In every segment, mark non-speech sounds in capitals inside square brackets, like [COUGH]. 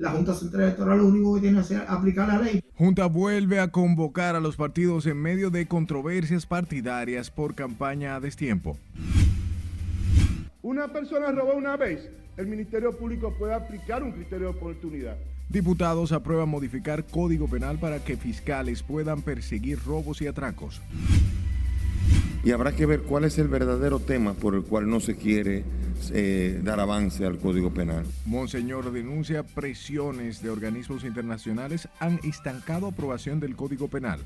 La Junta Central Electoral lo único que tiene que hacer es aplicar la ley. Junta vuelve a convocar a los partidos en medio de controversias partidarias por campaña a destiempo. Una persona robó una vez, el Ministerio Público puede aplicar un criterio de oportunidad. Diputados aprueban modificar Código Penal para que fiscales puedan perseguir robos y atracos. Y habrá que ver cuál es el verdadero tema por el cual no se quiere eh, dar avance al Código Penal. Monseñor denuncia presiones de organismos internacionales han estancado aprobación del Código Penal.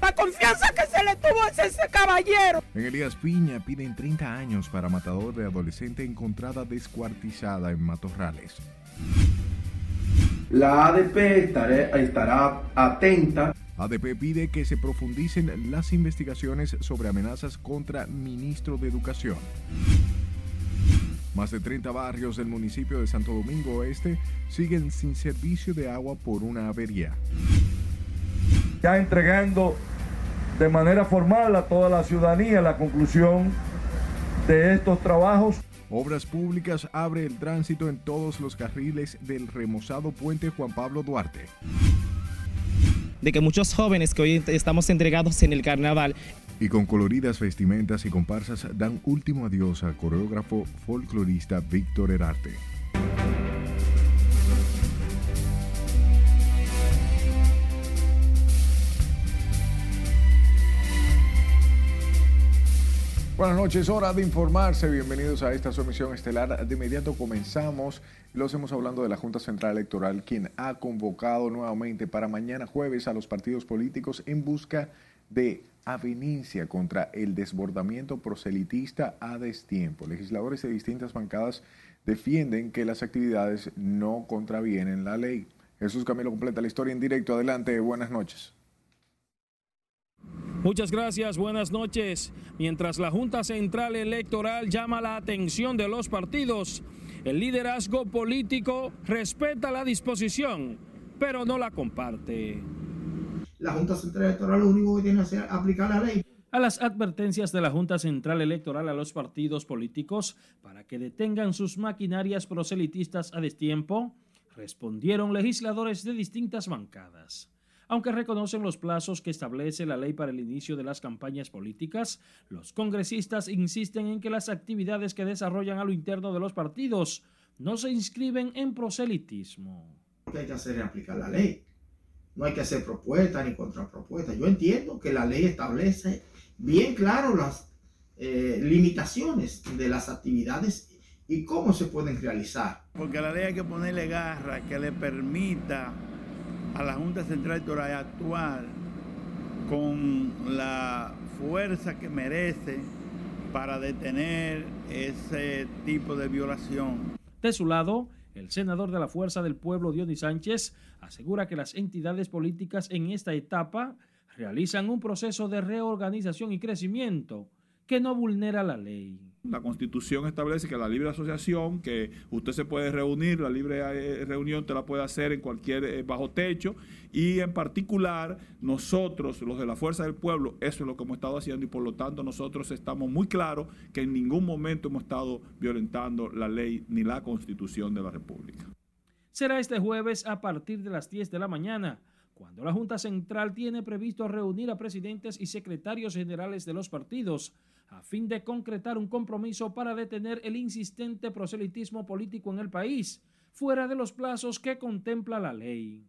La confianza que se le tuvo a ese caballero. En Elías Piña piden 30 años para matador de adolescente encontrada descuartizada en Matorrales. La ADP estará atenta. ADP pide que se profundicen las investigaciones sobre amenazas contra ministro de Educación. Más de 30 barrios del municipio de Santo Domingo Oeste siguen sin servicio de agua por una avería. Ya entregando de manera formal a toda la ciudadanía la conclusión de estos trabajos. Obras Públicas abre el tránsito en todos los carriles del remozado puente Juan Pablo Duarte. De que muchos jóvenes que hoy estamos entregados en el carnaval y con coloridas vestimentas y comparsas dan último adiós al coreógrafo folclorista Víctor Herarte. Buenas noches, hora de informarse. Bienvenidos a esta su emisión estelar. De inmediato comenzamos. Lo hacemos hablando de la Junta Central Electoral, quien ha convocado nuevamente para mañana jueves a los partidos políticos en busca de avenencia contra el desbordamiento proselitista a destiempo. Legisladores de distintas bancadas defienden que las actividades no contravienen la ley. Jesús Camilo completa la historia en directo. Adelante, buenas noches. Muchas gracias, buenas noches. Mientras la Junta Central Electoral llama la atención de los partidos, el liderazgo político respeta la disposición, pero no la comparte. La Junta Central Electoral lo único que tiene que hacer es aplicar la ley. A las advertencias de la Junta Central Electoral a los partidos políticos para que detengan sus maquinarias proselitistas a destiempo, respondieron legisladores de distintas bancadas. Aunque reconocen los plazos que establece la ley para el inicio de las campañas políticas, los congresistas insisten en que las actividades que desarrollan a lo interno de los partidos no se inscriben en proselitismo. Lo que hay que hacer es aplicar la ley. No hay que hacer propuestas ni contrapropuestas. Yo entiendo que la ley establece bien claro las eh, limitaciones de las actividades y cómo se pueden realizar. Porque a la ley hay que ponerle garra que le permita a la Junta Central Electoral actuar con la fuerza que merece para detener ese tipo de violación. De su lado, el senador de la Fuerza del Pueblo, Dionis Sánchez, asegura que las entidades políticas en esta etapa realizan un proceso de reorganización y crecimiento que no vulnera la ley. La Constitución establece que la libre asociación, que usted se puede reunir, la libre eh, reunión te la puede hacer en cualquier eh, bajo techo y en particular nosotros, los de la Fuerza del Pueblo, eso es lo que hemos estado haciendo y por lo tanto nosotros estamos muy claros que en ningún momento hemos estado violentando la ley ni la Constitución de la República. Será este jueves a partir de las 10 de la mañana cuando la Junta Central tiene previsto reunir a presidentes y secretarios generales de los partidos a fin de concretar un compromiso para detener el insistente proselitismo político en el país, fuera de los plazos que contempla la ley.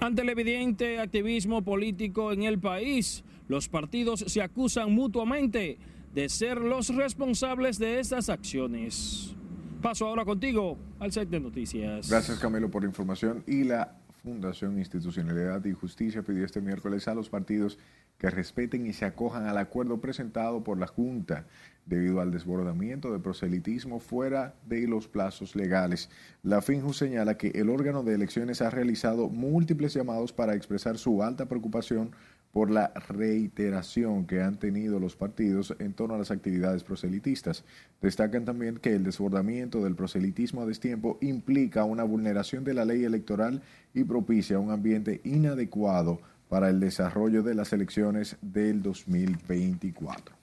Ante el evidente activismo político en el país, los partidos se acusan mutuamente de ser los responsables de estas acciones. Paso ahora contigo al set de noticias. Gracias Camilo por la información y la Fundación Institucionalidad y Justicia pidió este miércoles a los partidos que respeten y se acojan al acuerdo presentado por la Junta debido al desbordamiento de proselitismo fuera de los plazos legales. La FINJU señala que el órgano de elecciones ha realizado múltiples llamados para expresar su alta preocupación por la reiteración que han tenido los partidos en torno a las actividades proselitistas. Destacan también que el desbordamiento del proselitismo a destiempo implica una vulneración de la ley electoral y propicia un ambiente inadecuado para el desarrollo de las elecciones del 2024.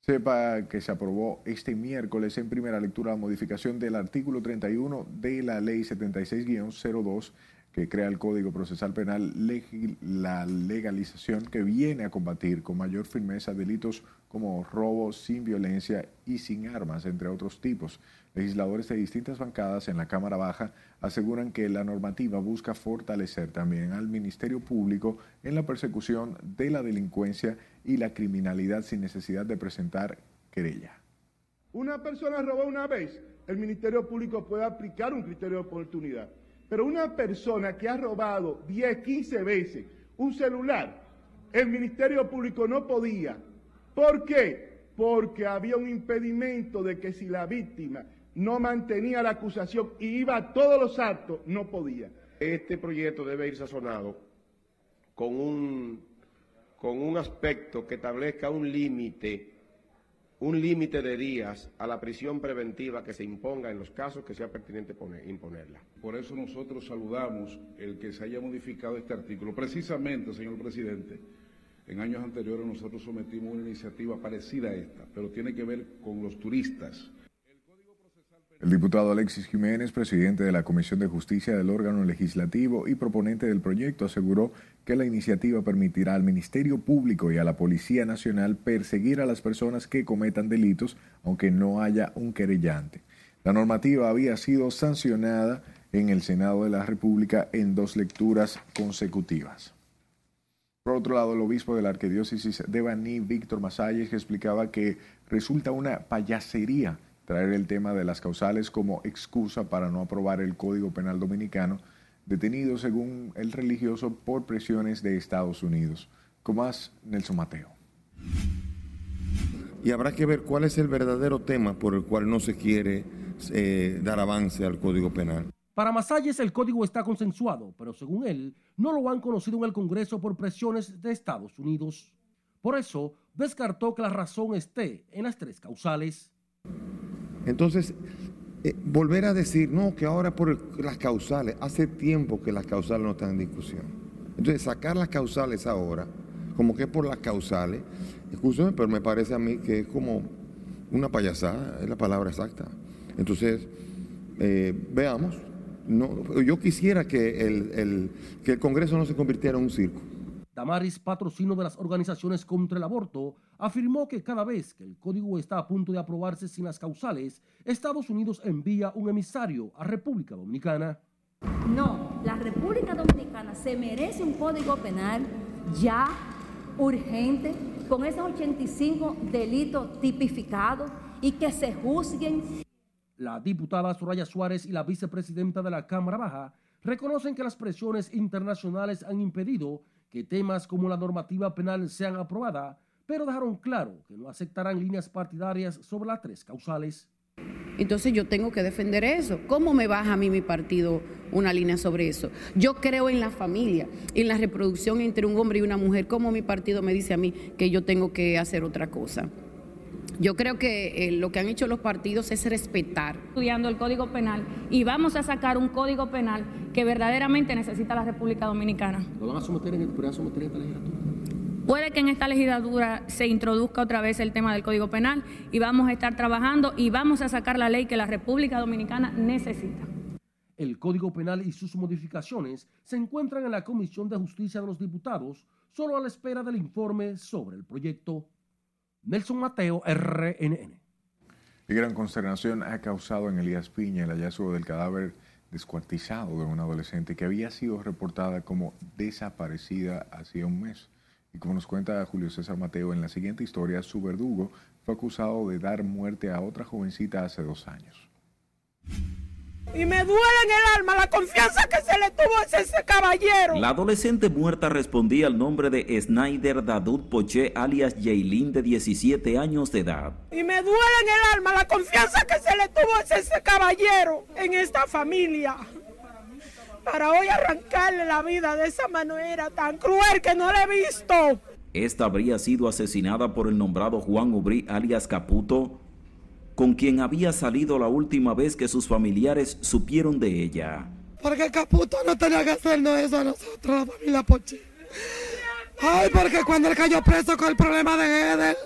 Sepa que se aprobó este miércoles en primera lectura la modificación del artículo 31 de la Ley 76-02 que crea el Código Procesal Penal, la legalización que viene a combatir con mayor firmeza delitos como robo sin violencia y sin armas, entre otros tipos. Legisladores de distintas bancadas en la Cámara Baja aseguran que la normativa busca fortalecer también al Ministerio Público en la persecución de la delincuencia y la criminalidad sin necesidad de presentar querella. Una persona robó una vez, el Ministerio Público puede aplicar un criterio de oportunidad. Pero una persona que ha robado 10, 15 veces un celular, el Ministerio Público no podía. ¿Por qué? Porque había un impedimento de que si la víctima no mantenía la acusación y iba a todos los actos, no podía. Este proyecto debe ir sazonado con un, con un aspecto que establezca un límite, un límite de días a la prisión preventiva que se imponga en los casos que sea pertinente imponerla. Por eso nosotros saludamos el que se haya modificado este artículo. Precisamente, señor presidente, en años anteriores nosotros sometimos una iniciativa parecida a esta, pero tiene que ver con los turistas el diputado Alexis Jiménez, presidente de la Comisión de Justicia del órgano legislativo y proponente del proyecto, aseguró que la iniciativa permitirá al Ministerio Público y a la Policía Nacional perseguir a las personas que cometan delitos, aunque no haya un querellante. La normativa había sido sancionada en el Senado de la República en dos lecturas consecutivas. Por otro lado, el obispo de la arquidiócesis de Baní, Víctor Masalles, explicaba que resulta una payasería traer el tema de las causales como excusa para no aprobar el Código Penal Dominicano, detenido según el religioso por presiones de Estados Unidos. más Nelson Mateo. Y habrá que ver cuál es el verdadero tema por el cual no se quiere eh, dar avance al Código Penal. Para Masalles el código está consensuado, pero según él, no lo han conocido en el Congreso por presiones de Estados Unidos. Por eso, descartó que la razón esté en las tres causales. Entonces, eh, volver a decir, no, que ahora por las causales, hace tiempo que las causales no están en discusión. Entonces, sacar las causales ahora, como que por las causales, escúcheme, pero me parece a mí que es como una payasada, es la palabra exacta. Entonces, eh, veamos, no, yo quisiera que el, que el Congreso no se convirtiera en un circo. Damaris, patrocino de las organizaciones contra el aborto, afirmó que cada vez que el código está a punto de aprobarse sin las causales, Estados Unidos envía un emisario a República Dominicana. No, la República Dominicana se merece un código penal ya urgente, con esos 85 delitos tipificados y que se juzguen. La diputada Soraya Suárez y la vicepresidenta de la Cámara Baja reconocen que las presiones internacionales han impedido que temas como la normativa penal sean aprobadas, pero dejaron claro que no aceptarán líneas partidarias sobre las tres causales. Entonces yo tengo que defender eso. ¿Cómo me baja a mí mi partido una línea sobre eso? Yo creo en la familia, en la reproducción entre un hombre y una mujer. ¿Cómo mi partido me dice a mí que yo tengo que hacer otra cosa? Yo creo que eh, lo que han hecho los partidos es respetar. Estudiando el Código Penal y vamos a sacar un Código Penal que verdaderamente necesita la República Dominicana. ¿Lo van a someter en, a someter en esta legislatura? Puede que en esta legislatura se introduzca otra vez el tema del Código Penal y vamos a estar trabajando y vamos a sacar la ley que la República Dominicana necesita. El Código Penal y sus modificaciones se encuentran en la Comisión de Justicia de los Diputados, solo a la espera del informe sobre el proyecto. Nelson Mateo, RNN. Y gran consternación ha causado en Elías Piña el hallazgo del cadáver descuartizado de una adolescente que había sido reportada como desaparecida hacía un mes. Y como nos cuenta Julio César Mateo en la siguiente historia, su verdugo fue acusado de dar muerte a otra jovencita hace dos años. Y me duele en el alma la confianza que se le tuvo a ese caballero. La adolescente muerta respondía al nombre de Snyder Dadut Poche, alias Jaylin, de 17 años de edad. Y me duele en el alma la confianza que se le tuvo a ese caballero en esta familia. Para hoy arrancarle la vida de esa manera tan cruel que no la he visto. Esta habría sido asesinada por el nombrado Juan Ubrí, alias Caputo, con quien había salido la última vez que sus familiares supieron de ella. Porque Caputo no tenía que hacernos eso a nosotros, la familia Pochi. Ay, porque cuando él cayó preso con el problema de Edel,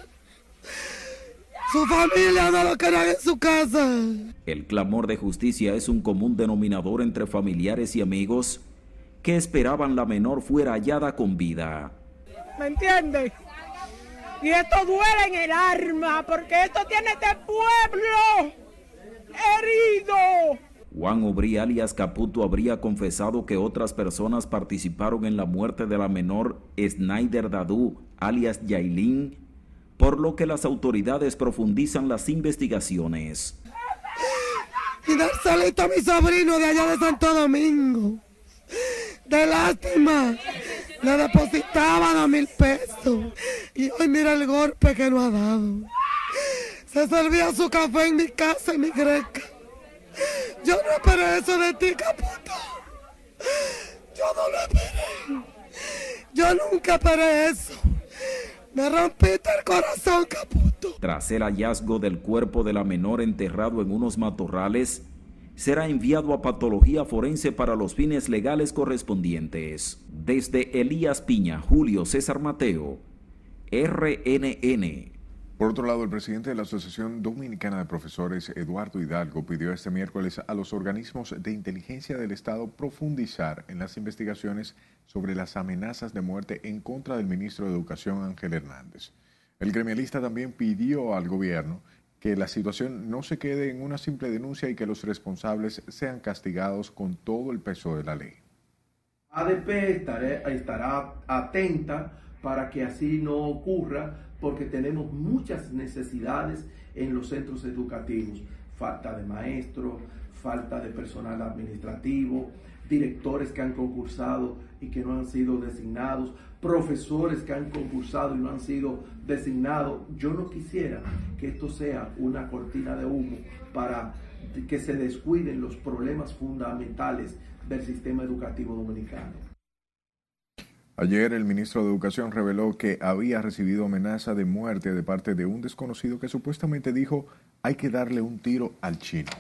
Su familia no lo quería en su casa. El clamor de justicia es un común denominador entre familiares y amigos que esperaban la menor fuera hallada con vida. ¿Me entiendes? Y esto duele en el arma, porque esto tiene este pueblo herido. Juan Obrí alias Caputo habría confesado que otras personas participaron en la muerte de la menor Snyder Dadu alias Yailin, por lo que las autoridades profundizan las investigaciones. Y dar salito a mi sobrino de allá de Santo Domingo. De lástima. Le depositaban a mil pesos. Y hoy mira el golpe que nos ha dado. Se servía su café en mi casa, en mi greca. Yo no esperé eso de ti, Caputo. Yo no lo esperé. Yo nunca esperé eso. Me el corazón, Caputo. Tras el hallazgo del cuerpo de la menor enterrado en unos matorrales, será enviado a patología forense para los fines legales correspondientes. Desde Elías Piña, Julio César Mateo, RNN. Por otro lado, el presidente de la Asociación Dominicana de Profesores, Eduardo Hidalgo, pidió este miércoles a los organismos de inteligencia del Estado profundizar en las investigaciones sobre las amenazas de muerte en contra del ministro de Educación, Ángel Hernández. El gremialista también pidió al gobierno que la situación no se quede en una simple denuncia y que los responsables sean castigados con todo el peso de la ley. ADP estará atenta para que así no ocurra porque tenemos muchas necesidades en los centros educativos. Falta de maestros, falta de personal administrativo, directores que han concursado y que no han sido designados, profesores que han concursado y no han sido designados. Yo no quisiera que esto sea una cortina de humo para que se descuiden los problemas fundamentales del sistema educativo dominicano. Ayer el ministro de Educación reveló que había recibido amenaza de muerte de parte de un desconocido que supuestamente dijo hay que darle un tiro al chino.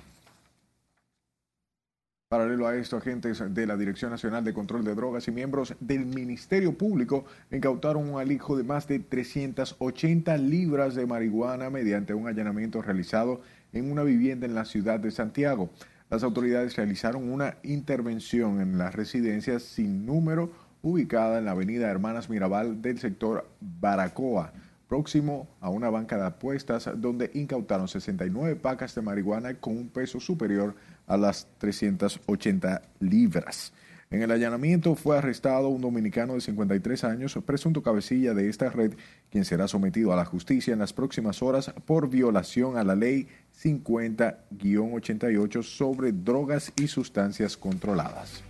Paralelo a esto, agentes de la Dirección Nacional de Control de Drogas y miembros del Ministerio Público incautaron un alijo de más de 380 libras de marihuana mediante un allanamiento realizado en una vivienda en la ciudad de Santiago. Las autoridades realizaron una intervención en las residencias sin número ubicada en la avenida Hermanas Mirabal del sector Baracoa, próximo a una banca de apuestas donde incautaron 69 pacas de marihuana con un peso superior a las 380 libras. En el allanamiento fue arrestado un dominicano de 53 años, presunto cabecilla de esta red, quien será sometido a la justicia en las próximas horas por violación a la ley 50-88 sobre drogas y sustancias controladas.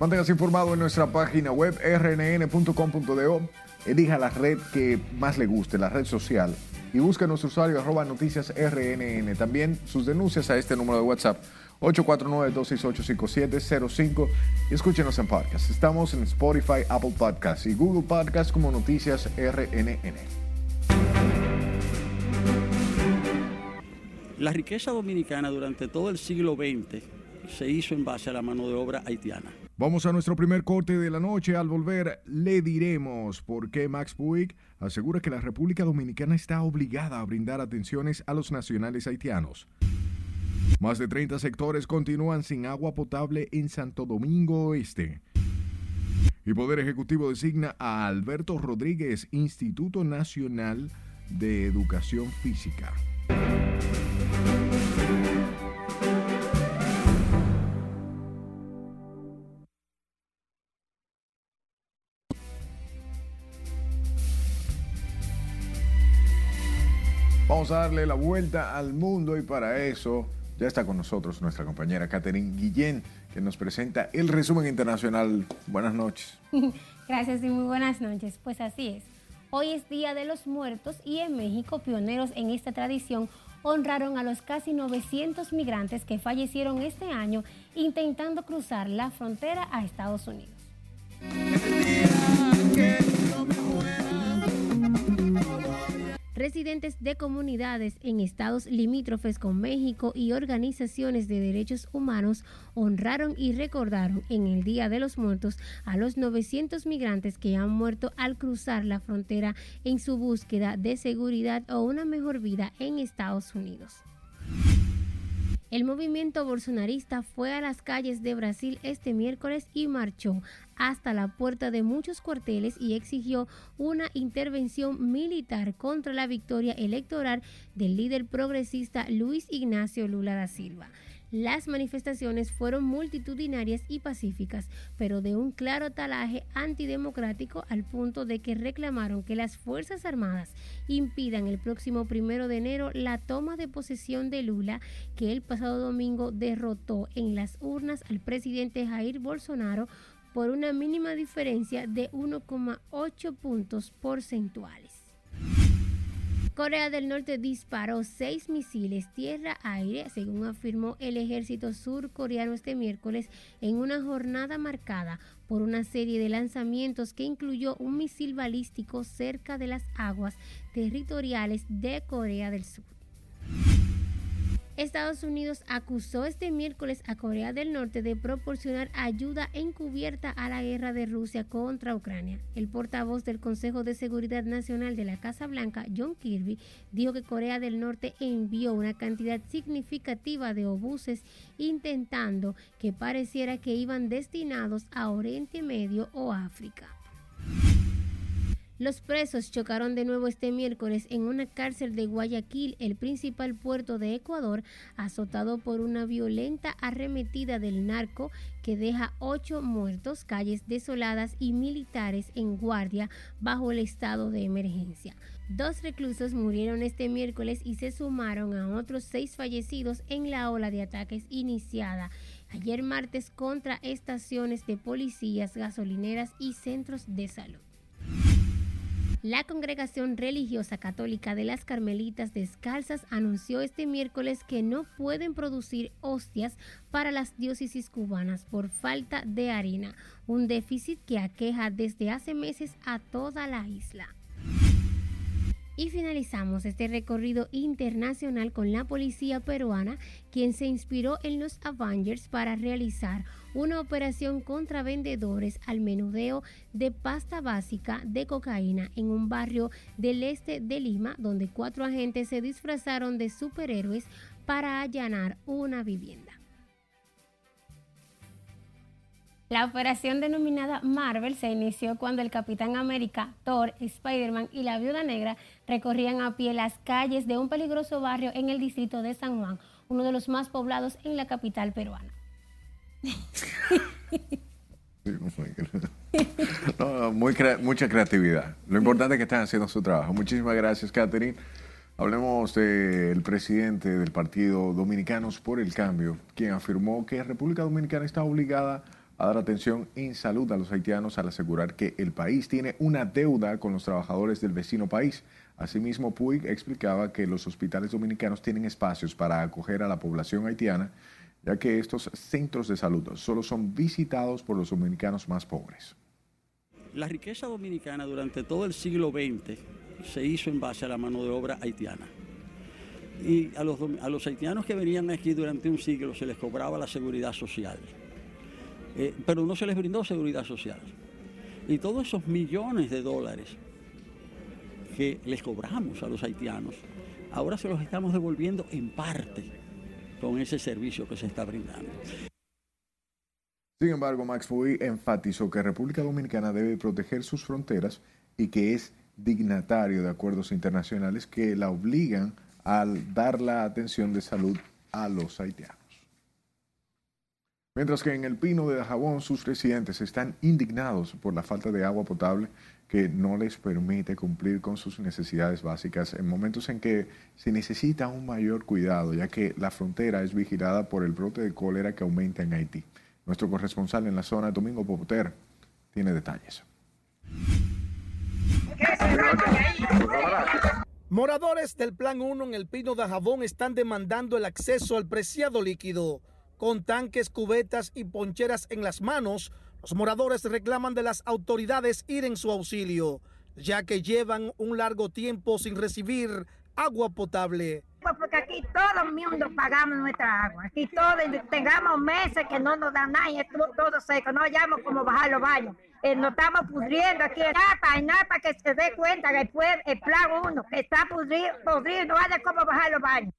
Manténgase informado en nuestra página web rnn.com.do. Elija la red que más le guste, la red social. Y busque nuestro usuario arroba noticias RNN. También sus denuncias a este número de WhatsApp 849-268-5705 y escúchenos en podcast. Estamos en Spotify, Apple Podcasts y Google Podcasts como Noticias RNN. La riqueza dominicana durante todo el siglo XX se hizo en base a la mano de obra haitiana. Vamos a nuestro primer corte de la noche. Al volver le diremos por qué Max Puig asegura que la República Dominicana está obligada a brindar atenciones a los nacionales haitianos. Más de 30 sectores continúan sin agua potable en Santo Domingo Oeste. Y Poder Ejecutivo designa a Alberto Rodríguez, Instituto Nacional de Educación Física. Vamos a darle la vuelta al mundo y para eso ya está con nosotros nuestra compañera Catherine Guillén, que nos presenta el resumen internacional. Buenas noches. [LAUGHS] Gracias y muy buenas noches. Pues así es. Hoy es Día de los Muertos y en México, pioneros en esta tradición, honraron a los casi 900 migrantes que fallecieron este año intentando cruzar la frontera a Estados Unidos. Residentes de comunidades en estados limítrofes con México y organizaciones de derechos humanos honraron y recordaron en el Día de los Muertos a los 900 migrantes que han muerto al cruzar la frontera en su búsqueda de seguridad o una mejor vida en Estados Unidos. El movimiento bolsonarista fue a las calles de Brasil este miércoles y marchó hasta la puerta de muchos cuarteles y exigió una intervención militar contra la victoria electoral del líder progresista Luis Ignacio Lula da Silva. Las manifestaciones fueron multitudinarias y pacíficas, pero de un claro talaje antidemocrático al punto de que reclamaron que las Fuerzas Armadas impidan el próximo primero de enero la toma de posesión de Lula, que el pasado domingo derrotó en las urnas al presidente Jair Bolsonaro por una mínima diferencia de 1,8 puntos porcentuales. Corea del Norte disparó seis misiles tierra-aire, según afirmó el ejército surcoreano este miércoles, en una jornada marcada por una serie de lanzamientos que incluyó un misil balístico cerca de las aguas territoriales de Corea del Sur. Estados Unidos acusó este miércoles a Corea del Norte de proporcionar ayuda encubierta a la guerra de Rusia contra Ucrania. El portavoz del Consejo de Seguridad Nacional de la Casa Blanca, John Kirby, dijo que Corea del Norte envió una cantidad significativa de obuses intentando que pareciera que iban destinados a Oriente Medio o África. Los presos chocaron de nuevo este miércoles en una cárcel de Guayaquil, el principal puerto de Ecuador, azotado por una violenta arremetida del narco que deja ocho muertos, calles desoladas y militares en guardia bajo el estado de emergencia. Dos reclusos murieron este miércoles y se sumaron a otros seis fallecidos en la ola de ataques iniciada ayer martes contra estaciones de policías, gasolineras y centros de salud. La Congregación Religiosa Católica de las Carmelitas Descalzas anunció este miércoles que no pueden producir hostias para las diócesis cubanas por falta de harina, un déficit que aqueja desde hace meses a toda la isla. Y finalizamos este recorrido internacional con la policía peruana, quien se inspiró en los Avengers para realizar una operación contra vendedores al menudeo de pasta básica de cocaína en un barrio del este de Lima, donde cuatro agentes se disfrazaron de superhéroes para allanar una vivienda. La operación denominada Marvel se inició cuando el Capitán América, Thor, Spider-Man y la Viuda Negra recorrían a pie las calles de un peligroso barrio en el distrito de San Juan, uno de los más poblados en la capital peruana. [LAUGHS] muy mucha creatividad. Lo importante es que están haciendo su trabajo. Muchísimas gracias, Catherine. Hablemos del presidente del Partido Dominicanos por el Cambio, quien afirmó que República Dominicana está obligada a dar atención en salud a los haitianos al asegurar que el país tiene una deuda con los trabajadores del vecino país. Asimismo, Puig explicaba que los hospitales dominicanos tienen espacios para acoger a la población haitiana, ya que estos centros de salud solo son visitados por los dominicanos más pobres. La riqueza dominicana durante todo el siglo XX se hizo en base a la mano de obra haitiana. Y a los, a los haitianos que venían aquí durante un siglo se les cobraba la seguridad social eh, pero no se les brindó seguridad social. Y todos esos millones de dólares que les cobramos a los haitianos, ahora se los estamos devolviendo en parte con ese servicio que se está brindando. Sin embargo, Max Puy enfatizó que República Dominicana debe proteger sus fronteras y que es dignatario de acuerdos internacionales que la obligan a dar la atención de salud a los haitianos. Mientras que en el Pino de Dajabón sus residentes están indignados por la falta de agua potable que no les permite cumplir con sus necesidades básicas en momentos en que se necesita un mayor cuidado, ya que la frontera es vigilada por el brote de cólera que aumenta en Haití. Nuestro corresponsal en la zona, Domingo Popoter, tiene detalles. Moradores del Plan 1 en el Pino de Jabón están demandando el acceso al preciado líquido. Con tanques, cubetas y poncheras en las manos, los moradores reclaman de las autoridades ir en su auxilio. ya que llevan un largo tiempo sin recibir agua potable. Pues porque aquí todo el mundo pagamos nuestra agua. Aquí todos tengamos meses que no nos dan nada y es todo seco. No hallamos cómo bajar los baños. Eh, nos estamos pudriendo aquí en Napa, en Napa que se dé cuenta que después el plan uno que está pudrido, pudrido no haya cómo bajar los baños.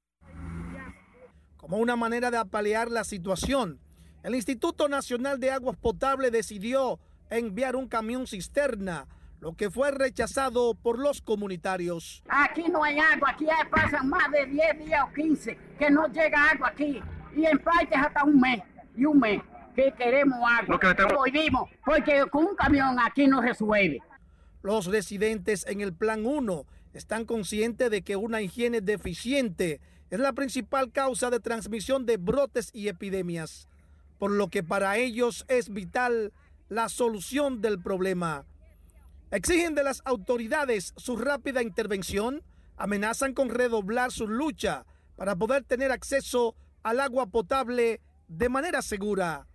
Como una manera de apalear la situación, el Instituto Nacional de Aguas Potables decidió enviar un camión cisterna lo que fue rechazado por los comunitarios. Aquí no hay agua, aquí pasan más de 10 días o 15 que no llega agua aquí. Y en parte hasta un mes, y un mes, que queremos agua. Lo vivimos, porque con un camión aquí no resuelve. Los residentes en el Plan 1 están conscientes de que una higiene deficiente es la principal causa de transmisión de brotes y epidemias, por lo que para ellos es vital la solución del problema. Exigen de las autoridades su rápida intervención, amenazan con redoblar su lucha para poder tener acceso al agua potable de manera segura.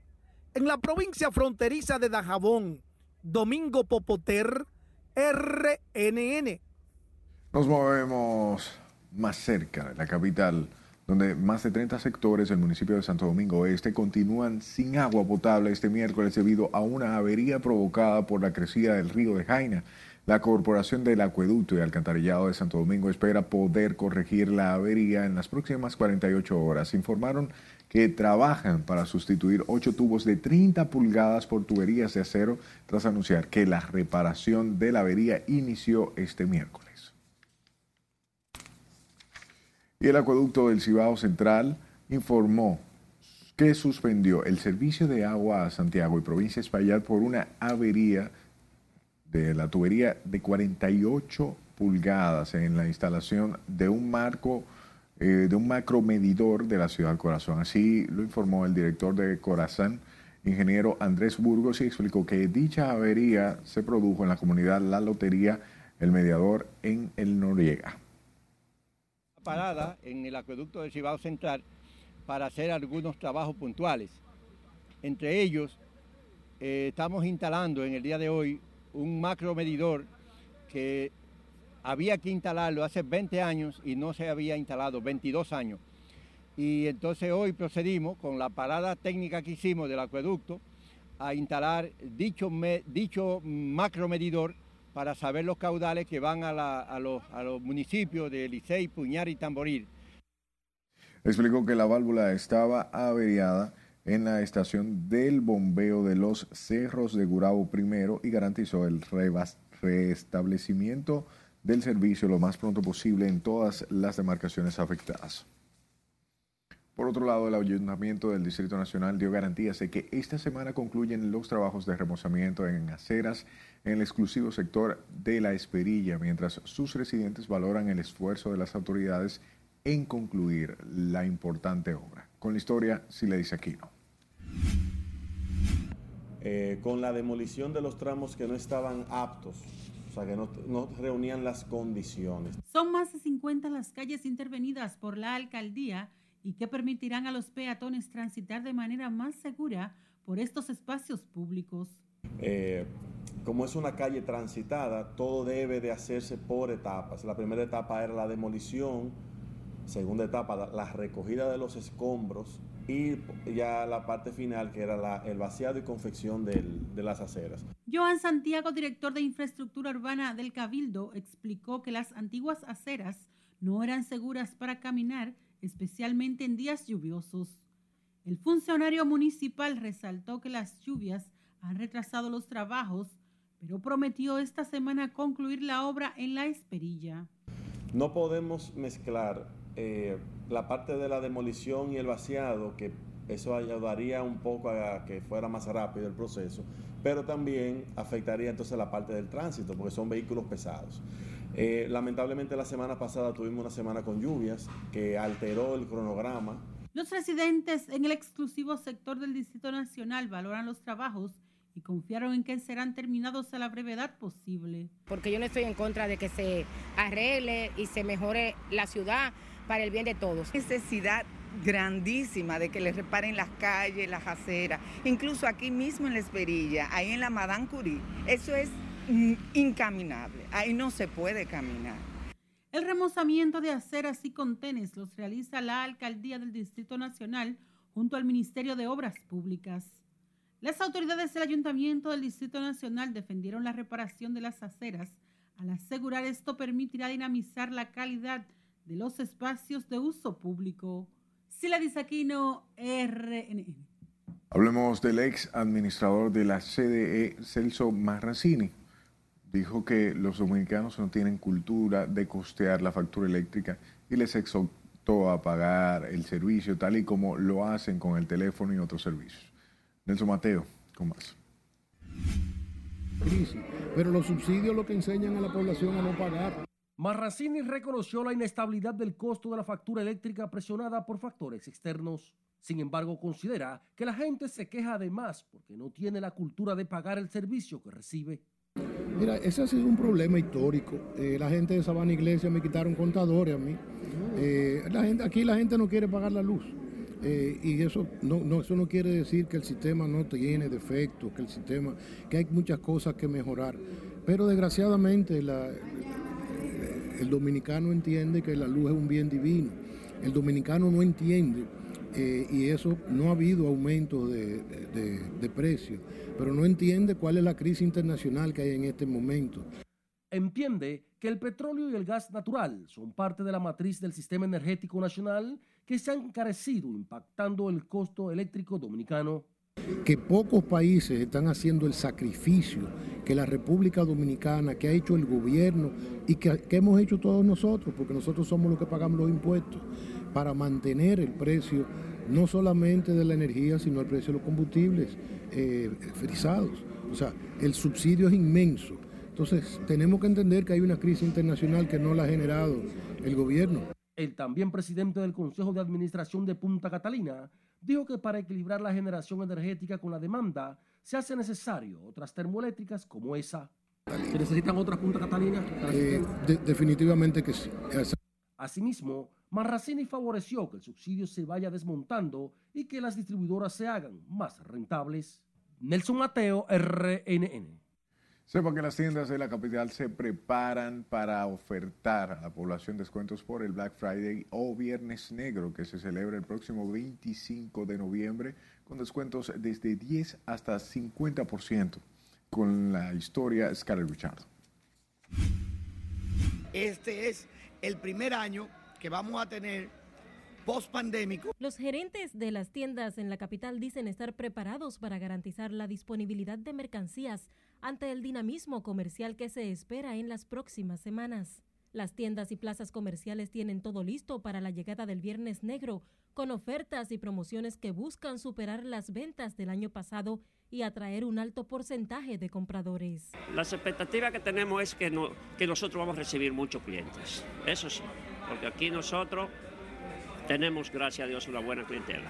En la provincia fronteriza de Dajabón, Domingo Popoter, RNN. Nos movemos más cerca de la capital donde más de 30 sectores del municipio de Santo Domingo Este continúan sin agua potable este miércoles debido a una avería provocada por la crecida del río de Jaina. La Corporación del Acueducto y Alcantarillado de Santo Domingo espera poder corregir la avería en las próximas 48 horas. Informaron que trabajan para sustituir ocho tubos de 30 pulgadas por tuberías de acero tras anunciar que la reparación de la avería inició este miércoles. Y el acueducto del Cibao Central informó que suspendió el servicio de agua a Santiago y provincia de por una avería de la tubería de 48 pulgadas en la instalación de un marco eh, de un macromedidor de la ciudad Corazón. Así lo informó el director de Corazón, ingeniero Andrés Burgos, y explicó que dicha avería se produjo en la comunidad La Lotería, el mediador en el Noriega parada en el acueducto del Cibao Central para hacer algunos trabajos puntuales. Entre ellos, eh, estamos instalando en el día de hoy un macromedidor que había que instalarlo hace 20 años y no se había instalado, 22 años. Y entonces hoy procedimos con la parada técnica que hicimos del acueducto a instalar dicho, dicho macromedidor para saber los caudales que van a, los, municipios de Licey, Puñar y Tamboril. Explicó que la válvula estaba averiada en la estación del bombeo de los Cerros de Gurabo primero y garantizó el restablecimiento del servicio lo más pronto posible en todas las demarcaciones afectadas. Por otro lado, el Ayuntamiento del Distrito Nacional dio garantías de que esta semana concluyen los trabajos de remozamiento en aceras en el exclusivo sector de La Esperilla, mientras sus residentes valoran el esfuerzo de las autoridades en concluir la importante obra. Con la historia, si le dice Aquino. Eh, con la demolición de los tramos que no estaban aptos, o sea, que no, no reunían las condiciones. Son más de 50 las calles intervenidas por la alcaldía y que permitirán a los peatones transitar de manera más segura por estos espacios públicos. Eh, como es una calle transitada, todo debe de hacerse por etapas. La primera etapa era la demolición, segunda etapa la recogida de los escombros y ya la parte final que era el vaciado y confección de las aceras. Joan Santiago, director de infraestructura urbana del Cabildo, explicó que las antiguas aceras no eran seguras para caminar especialmente en días lluviosos. El funcionario municipal resaltó que las lluvias han retrasado los trabajos, pero prometió esta semana concluir la obra en la Esperilla. No podemos mezclar eh, la parte de la demolición y el vaciado, que eso ayudaría un poco a que fuera más rápido el proceso, pero también afectaría entonces la parte del tránsito, porque son vehículos pesados. Eh, lamentablemente la semana pasada tuvimos una semana con lluvias que alteró el cronograma. Los residentes en el exclusivo sector del Distrito Nacional valoran los trabajos y confiaron en que serán terminados a la brevedad posible. Porque yo no estoy en contra de que se arregle y se mejore la ciudad para el bien de todos. Necesidad grandísima de que les reparen las calles, las aceras, incluso aquí mismo en la Esperilla, ahí en la Madame Curie. Eso es incaminable. Ahí no se puede caminar. El remozamiento de aceras y contenes los realiza la Alcaldía del Distrito Nacional junto al Ministerio de Obras Públicas. Las autoridades del Ayuntamiento del Distrito Nacional defendieron la reparación de las aceras al asegurar esto permitirá dinamizar la calidad de los espacios de uso público. Sila Disaquino, RNN. Hablemos del ex administrador de la CDE, Celso Marrancini. Dijo que los dominicanos no tienen cultura de costear la factura eléctrica y les exhortó a pagar el servicio tal y como lo hacen con el teléfono y otros servicios. Nelson Mateo, con más. Crisis, pero los subsidios lo que enseñan a la población a no pagar. Marracini reconoció la inestabilidad del costo de la factura eléctrica presionada por factores externos. Sin embargo, considera que la gente se queja de más porque no tiene la cultura de pagar el servicio que recibe. Mira, ese ha sido un problema histórico. Eh, la gente de Sabana Iglesia me quitaron contadores a mí. Eh, la gente, aquí la gente no quiere pagar la luz. Eh, y eso no, no, eso no quiere decir que el sistema no tiene defectos, que el sistema, que hay muchas cosas que mejorar. Pero desgraciadamente la, el dominicano entiende que la luz es un bien divino. El dominicano no entiende eh, y eso no ha habido aumento de, de, de precio, pero no entiende cuál es la crisis internacional que hay en este momento. Entiende que el petróleo y el gas natural son parte de la matriz del sistema energético nacional que se han encarecido impactando el costo eléctrico dominicano. Que pocos países están haciendo el sacrificio que la República Dominicana, que ha hecho el gobierno y que, que hemos hecho todos nosotros, porque nosotros somos los que pagamos los impuestos, para mantener el precio no solamente de la energía, sino el precio de los combustibles eh, frisados. O sea, el subsidio es inmenso. Entonces, tenemos que entender que hay una crisis internacional que no la ha generado el gobierno. El también presidente del Consejo de Administración de Punta Catalina dijo que para equilibrar la generación energética con la demanda se hace necesario otras termoeléctricas como esa. ¿Se necesitan otras Punta Catalina? Eh, de, definitivamente que sí. Asimismo, Marracini favoreció que el subsidio se vaya desmontando y que las distribuidoras se hagan más rentables. Nelson Mateo, RNN. Sepa que las tiendas de la capital se preparan para ofertar a la población descuentos por el Black Friday o Viernes Negro que se celebra el próximo 25 de noviembre con descuentos desde 10 hasta 50% con la historia Scarlett Richard. Este es el primer año que vamos a tener post-pandémico. Los gerentes de las tiendas en la capital dicen estar preparados para garantizar la disponibilidad de mercancías ante el dinamismo comercial que se espera en las próximas semanas. Las tiendas y plazas comerciales tienen todo listo para la llegada del Viernes Negro, con ofertas y promociones que buscan superar las ventas del año pasado y atraer un alto porcentaje de compradores. Las expectativas que tenemos es que, no, que nosotros vamos a recibir muchos clientes, eso sí, porque aquí nosotros tenemos, gracias a Dios, una buena clientela.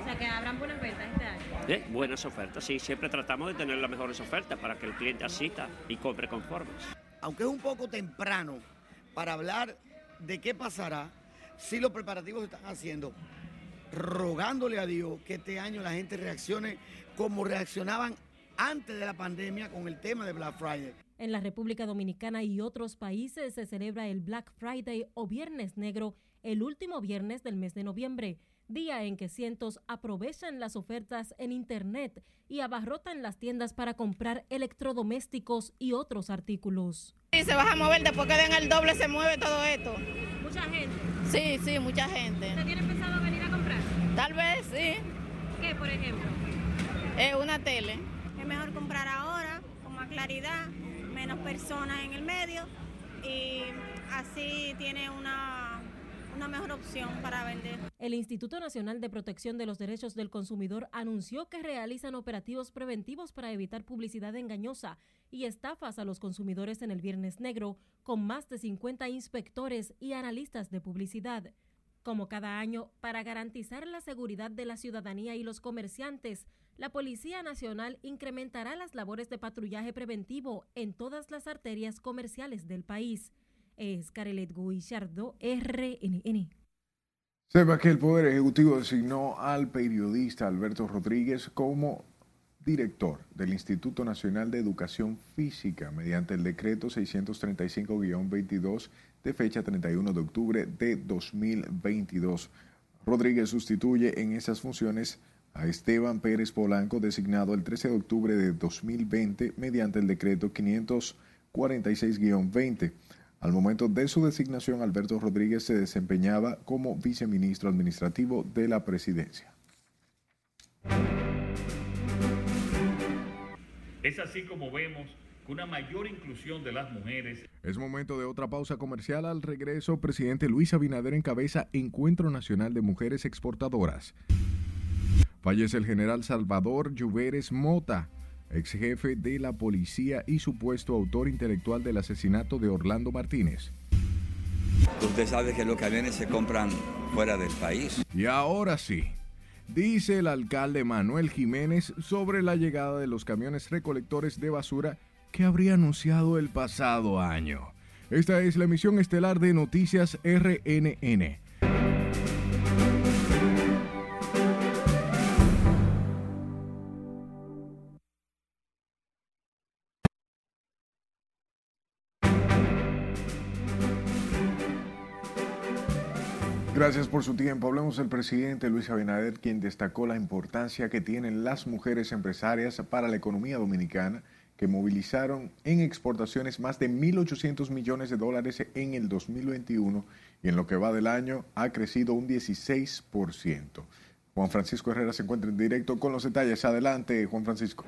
O sea, que habrán buenas ventas este año. ¿Eh? Buenas ofertas, sí, siempre tratamos de tener las mejores ofertas para que el cliente asista y compre conformes. Aunque es un poco temprano para hablar de qué pasará, si los preparativos se están haciendo, rogándole a Dios que este año la gente reaccione como reaccionaban antes de la pandemia con el tema de Black Friday. En la República Dominicana y otros países se celebra el Black Friday o Viernes Negro el último viernes del mes de noviembre, día en que cientos aprovechan las ofertas en Internet y abarrotan las tiendas para comprar electrodomésticos y otros artículos. Sí, se va a mover, después que den el doble se mueve todo esto. ¿Mucha gente? Sí, sí, mucha gente. ¿Usted tiene pensado venir a comprar? Tal vez, sí. ¿Qué, por ejemplo? Es una tele. Es mejor comprar ahora, con más claridad, menos personas en el medio y así tiene una, mejor opción para vender. El Instituto Nacional de Protección de los Derechos del Consumidor anunció que realizan operativos preventivos para evitar publicidad engañosa y estafas a los consumidores en el Viernes Negro, con más de 50 inspectores y analistas de publicidad. Como cada año, para garantizar la seguridad de la ciudadanía y los comerciantes, la Policía Nacional incrementará las labores de patrullaje preventivo en todas las arterias comerciales del país. Es Carelet Guillardo, RNN. Sepa que el Poder Ejecutivo designó al periodista Alberto Rodríguez como director del Instituto Nacional de Educación Física mediante el decreto 635-22 de fecha 31 de octubre de 2022. Rodríguez sustituye en esas funciones Esteban Pérez Polanco, designado el 13 de octubre de 2020 mediante el decreto 546-20. Al momento de su designación, Alberto Rodríguez se desempeñaba como viceministro administrativo de la presidencia. Es así como vemos que una mayor inclusión de las mujeres. Es momento de otra pausa comercial. Al regreso, presidente Luis Abinader encabeza Encuentro Nacional de Mujeres Exportadoras. Fallece el general Salvador Lluveres Mota, ex jefe de la policía y supuesto autor intelectual del asesinato de Orlando Martínez. Usted sabe que los camiones se compran fuera del país. Y ahora sí, dice el alcalde Manuel Jiménez sobre la llegada de los camiones recolectores de basura que habría anunciado el pasado año. Esta es la emisión estelar de Noticias RNN. Gracias por su tiempo. Hablemos del presidente Luis Abinader, quien destacó la importancia que tienen las mujeres empresarias para la economía dominicana, que movilizaron en exportaciones más de 1.800 millones de dólares en el 2021 y en lo que va del año ha crecido un 16%. Juan Francisco Herrera se encuentra en directo con los detalles. Adelante, Juan Francisco.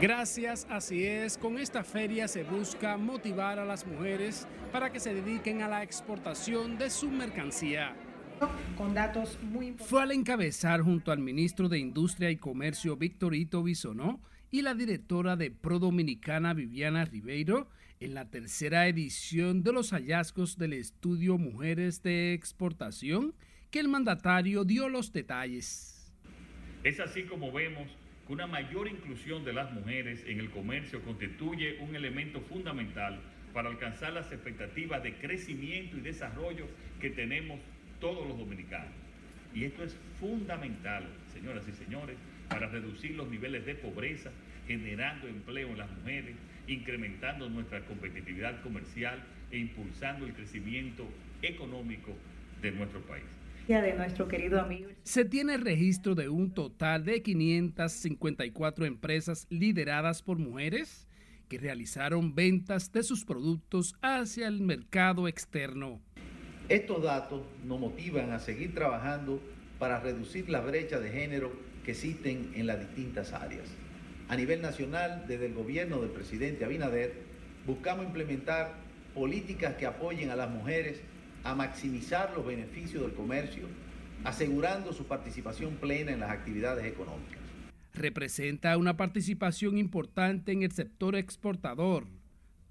Gracias, así es. Con esta feria se busca motivar a las mujeres para que se dediquen a la exportación de su mercancía. Con datos muy Fue al encabezar junto al ministro de Industria y Comercio Victorito Bisonó y la directora de Pro Dominicana Viviana Ribeiro en la tercera edición de los hallazgos del estudio Mujeres de Exportación que el mandatario dio los detalles. Es así como vemos que una mayor inclusión de las mujeres en el comercio constituye un elemento fundamental para alcanzar las expectativas de crecimiento y desarrollo que tenemos todos los dominicanos. Y esto es fundamental, señoras y señores, para reducir los niveles de pobreza, generando empleo en las mujeres, incrementando nuestra competitividad comercial e impulsando el crecimiento económico de nuestro país de nuestro querido amigo. Se tiene registro de un total de 554 empresas lideradas por mujeres que realizaron ventas de sus productos hacia el mercado externo. Estos datos nos motivan a seguir trabajando para reducir la brecha de género que existen en las distintas áreas. A nivel nacional, desde el gobierno del presidente Abinader, buscamos implementar políticas que apoyen a las mujeres a maximizar los beneficios del comercio, asegurando su participación plena en las actividades económicas. Representa una participación importante en el sector exportador,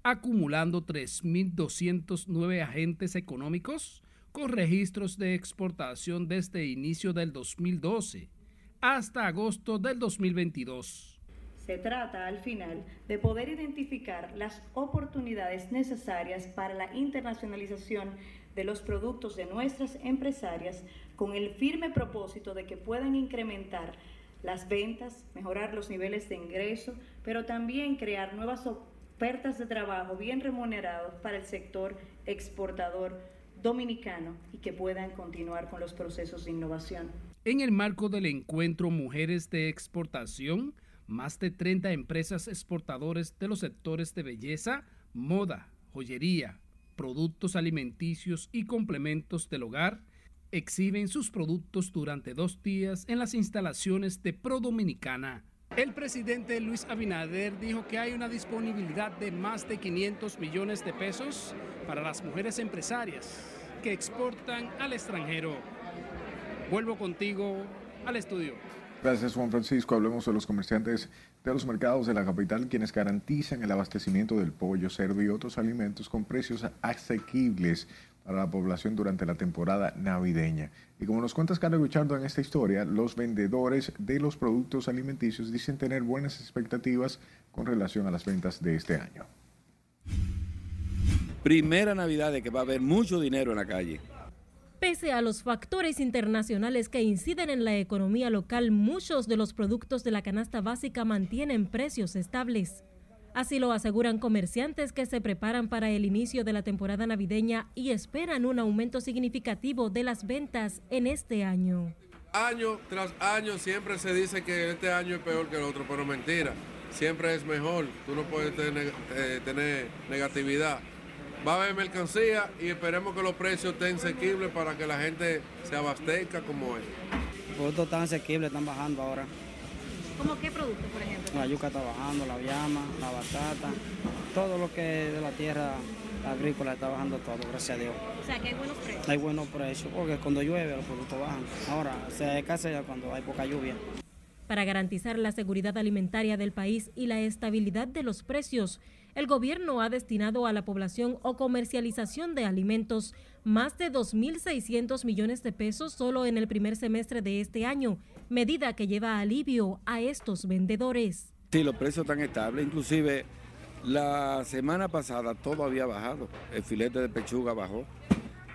acumulando 3.209 agentes económicos con registros de exportación desde inicio del 2012 hasta agosto del 2022. Se trata, al final, de poder identificar las oportunidades necesarias para la internacionalización de los productos de nuestras empresarias con el firme propósito de que puedan incrementar las ventas, mejorar los niveles de ingreso, pero también crear nuevas ofertas de trabajo bien remunerados para el sector exportador dominicano y que puedan continuar con los procesos de innovación. En el marco del encuentro Mujeres de Exportación, más de 30 empresas exportadores de los sectores de belleza, moda, joyería, productos alimenticios y complementos del hogar, exhiben sus productos durante dos días en las instalaciones de Pro Dominicana. El presidente Luis Abinader dijo que hay una disponibilidad de más de 500 millones de pesos para las mujeres empresarias que exportan al extranjero. Vuelvo contigo al estudio. Gracias Juan Francisco. Hablemos de los comerciantes de los mercados de la capital, quienes garantizan el abastecimiento del pollo, cerdo y otros alimentos con precios asequibles para la población durante la temporada navideña. Y como nos cuentas Carlos Guichardo en esta historia, los vendedores de los productos alimenticios dicen tener buenas expectativas con relación a las ventas de este año. Primera Navidad de que va a haber mucho dinero en la calle Pese a los factores internacionales que inciden en la economía local, muchos de los productos de la canasta básica mantienen precios estables. Así lo aseguran comerciantes que se preparan para el inicio de la temporada navideña y esperan un aumento significativo de las ventas en este año. Año tras año siempre se dice que este año es peor que el otro, pero mentira, siempre es mejor, tú no puedes tener, eh, tener negatividad. Va a haber mercancía y esperemos que los precios estén asequibles para que la gente se abastezca como es. Los productos están asequibles, están bajando ahora. ¿Cómo qué producto, por ejemplo? La yuca está bajando, la llama, la batata, todo lo que es de la tierra agrícola está bajando todo, gracias a Dios. O sea, que hay buenos precios. Hay buenos precios, porque cuando llueve los productos bajan. Ahora, se escasea ya cuando hay poca lluvia. Para garantizar la seguridad alimentaria del país y la estabilidad de los precios, el gobierno ha destinado a la población o comercialización de alimentos más de 2.600 millones de pesos solo en el primer semestre de este año, medida que lleva alivio a estos vendedores. Sí, los precios están estables, inclusive la semana pasada todo había bajado, el filete de pechuga bajó,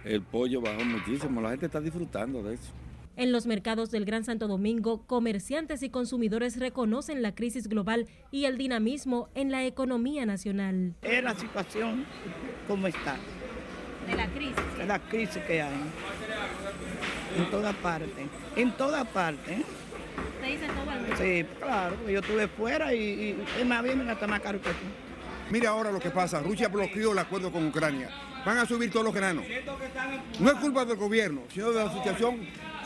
el pollo bajó muchísimo, la gente está disfrutando de eso. En los mercados del Gran Santo Domingo, comerciantes y consumidores reconocen la crisis global y el dinamismo en la economía nacional. Es la situación como está. De la crisis. De la crisis que hay. En toda parte. En toda parte. ¿Te dice todo el mundo? Sí, claro. Yo estuve fuera y, y es más bien hasta más caro que aquí. Mira ahora lo que pasa. Rusia bloqueó el acuerdo con Ucrania. Van a subir todos los granos. No es culpa del gobierno, sino de la situación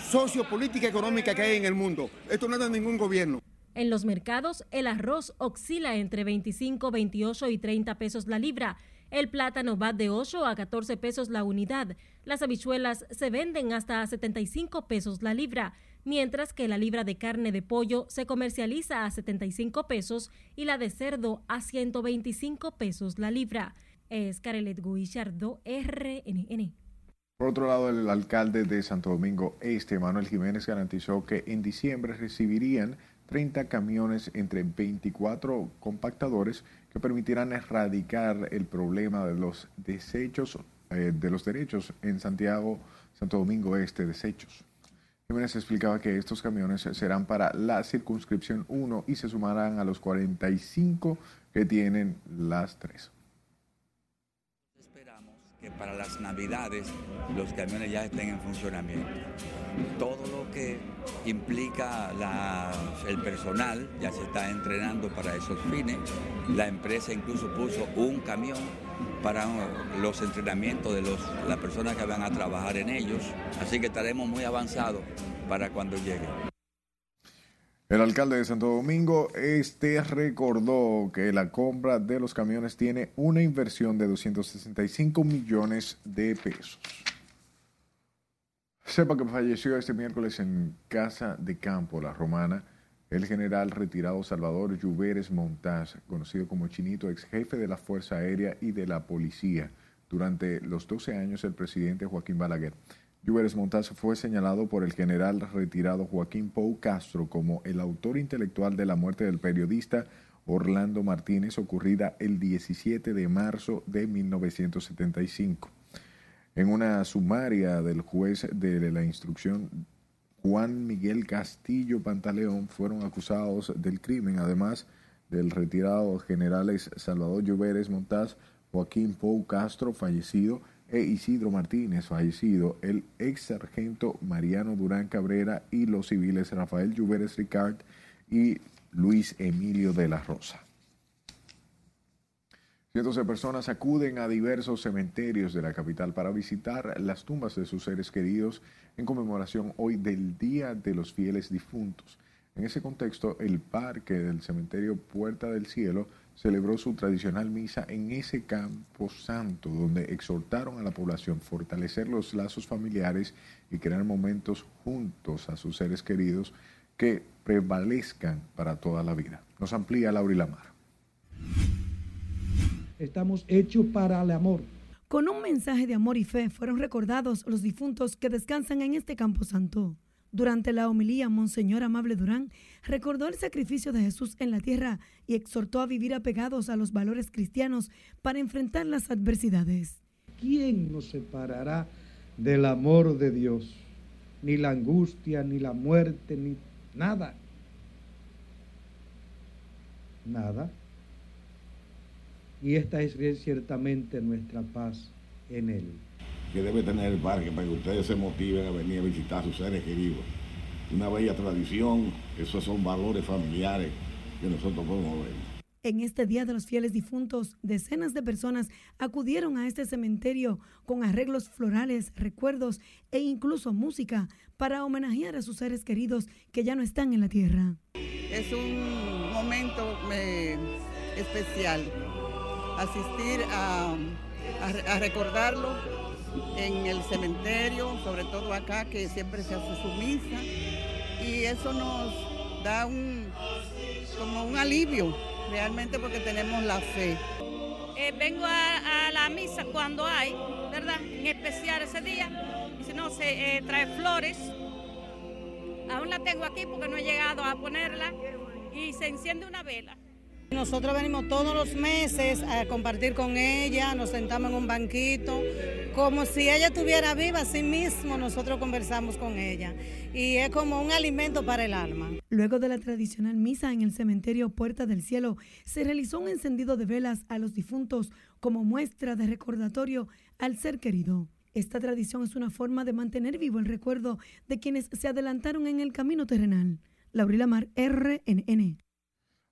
sociopolítica económica que hay en el mundo. Esto no es de ningún gobierno. En los mercados, el arroz oscila entre 25, 28 y 30 pesos la libra. El plátano va de 8 a 14 pesos la unidad. Las habichuelas se venden hasta a 75 pesos la libra, mientras que la libra de carne de pollo se comercializa a 75 pesos y la de cerdo a 125 pesos la libra. Es Carelet Guillardo, RNN. Por otro lado, el alcalde de Santo Domingo Este, Manuel Jiménez, garantizó que en diciembre recibirían 30 camiones entre 24 compactadores que permitirán erradicar el problema de los desechos, eh, de los derechos en Santiago, Santo Domingo Este, desechos. Jiménez explicaba que estos camiones serán para la circunscripción 1 y se sumarán a los 45 que tienen las tres para las navidades los camiones ya estén en funcionamiento. Todo lo que implica el personal ya se está entrenando para esos fines. La empresa incluso puso un camión para los entrenamientos de los, las personas que van a trabajar en ellos. Así que estaremos muy avanzados para cuando llegue. El alcalde de Santo Domingo este recordó que la compra de los camiones tiene una inversión de 265 millones de pesos. Sepa que falleció este miércoles en Casa de Campo, La Romana, el general retirado Salvador Lluveres Montaz, conocido como Chinito, ex jefe de la Fuerza Aérea y de la Policía, durante los 12 años el presidente Joaquín Balaguer. Lluveres Montaz fue señalado por el general retirado Joaquín Pou Castro como el autor intelectual de la muerte del periodista Orlando Martínez ocurrida el 17 de marzo de 1975. En una sumaria del juez de la instrucción, Juan Miguel Castillo Pantaleón fueron acusados del crimen, además del retirado generales Salvador Lluveres Montaz, Joaquín Pou Castro, fallecido, e Isidro Martínez, fallecido, el ex sargento Mariano Durán Cabrera y los civiles Rafael Lluveres Ricard y Luis Emilio de la Rosa. Cientos de personas acuden a diversos cementerios de la capital para visitar las tumbas de sus seres queridos en conmemoración hoy del Día de los Fieles Difuntos. En ese contexto, el parque del cementerio Puerta del Cielo celebró su tradicional misa en ese campo santo, donde exhortaron a la población a fortalecer los lazos familiares y crear momentos juntos a sus seres queridos que prevalezcan para toda la vida. Nos amplía Laura Lamar. Estamos hechos para el amor. Con un mensaje de amor y fe fueron recordados los difuntos que descansan en este campo santo. Durante la homilía, Monseñor Amable Durán recordó el sacrificio de Jesús en la tierra y exhortó a vivir apegados a los valores cristianos para enfrentar las adversidades. ¿Quién nos separará del amor de Dios, ni la angustia, ni la muerte, ni nada. Nada. Y esta es ciertamente nuestra paz en Él. Que debe tener el parque para que ustedes se motiven a venir a visitar a sus seres queridos. Una bella tradición, esos son valores familiares que nosotros podemos ver. En este Día de los Fieles Difuntos, decenas de personas acudieron a este cementerio con arreglos florales, recuerdos e incluso música para homenajear a sus seres queridos que ya no están en la tierra. Es un momento eh, especial asistir a, a, a recordarlo en el cementerio, sobre todo acá que siempre se hace su misa y eso nos da un como un alivio realmente porque tenemos la fe. Eh, vengo a, a, la misa cuando hay, ¿verdad? En especial ese día. Y si no, se eh, trae flores. Aún la tengo aquí porque no he llegado a ponerla. Y se enciende una vela. Nosotros venimos todos los meses a compartir con ella, nos sentamos en un banquito, como si ella estuviera viva, así mismo nosotros conversamos con ella. Y es como un alimento para el alma. Luego de la tradicional misa en el cementerio Puerta del Cielo, se realizó un encendido de velas a los difuntos como muestra de recordatorio al ser querido. Esta tradición es una forma de mantener vivo el recuerdo de quienes se adelantaron en el camino terrenal. Laurila Mar, RNN.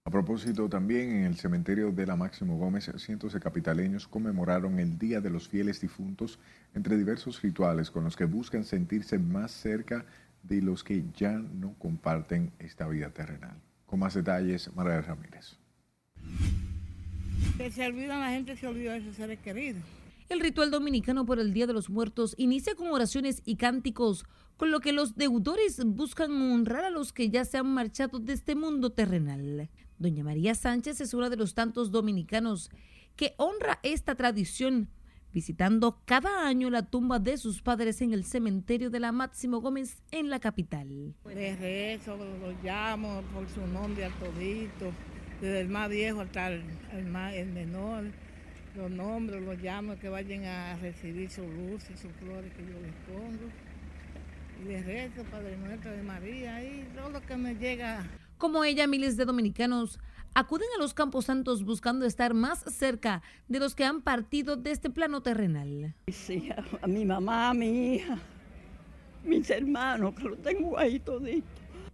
A propósito, también en el cementerio de la Máximo Gómez, cientos de capitaleños conmemoraron el Día de los Fieles Difuntos entre diversos rituales con los que buscan sentirse más cerca de los que ya no comparten esta vida terrenal. Con más detalles, María Ramírez. Que se olvidan, la gente se olvida de sus seres queridos. El ritual dominicano por el Día de los Muertos inicia con oraciones y cánticos, con lo que los deudores buscan honrar a los que ya se han marchado de este mundo terrenal. Doña María Sánchez es una de los tantos dominicanos que honra esta tradición, visitando cada año la tumba de sus padres en el cementerio de la Máximo Gómez en la capital. De rezo, los llamo por su nombre al todito, desde el más viejo hasta el, más, el menor. Los nombres, los llamo que vayan a recibir sus luces, sus flores que yo les pongo. Y les rezo, Padre Nuestro de María, y todo lo que me llega como ella, miles de dominicanos acuden a los campos santos buscando estar más cerca de los que han partido de este plano terrenal. Sí, a, a mi mamá, a mi hija, mis hermanos, que lo tengo ahí todito.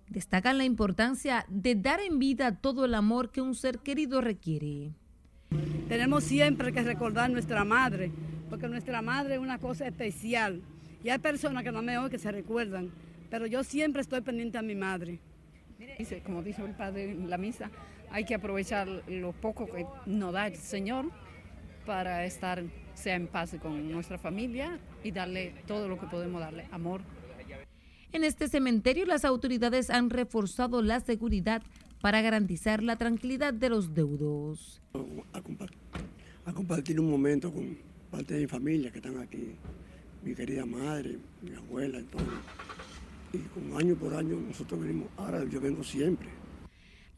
Destacan la importancia de dar en vida todo el amor que un ser querido requiere. Tenemos siempre que recordar nuestra madre, porque nuestra madre es una cosa especial. Y hay personas que no me oyen que se recuerdan, pero yo siempre estoy pendiente a mi madre. Dice, como dice el padre en la misa, hay que aprovechar lo poco que nos da el Señor para estar, sea en paz con nuestra familia y darle todo lo que podemos darle, amor. En este cementerio las autoridades han reforzado la seguridad para garantizar la tranquilidad de los deudos. A, compartir, a compartir un momento con parte de mi familia que están aquí, mi querida madre, mi abuela y todo y año por año nosotros venimos, ahora yo vengo siempre.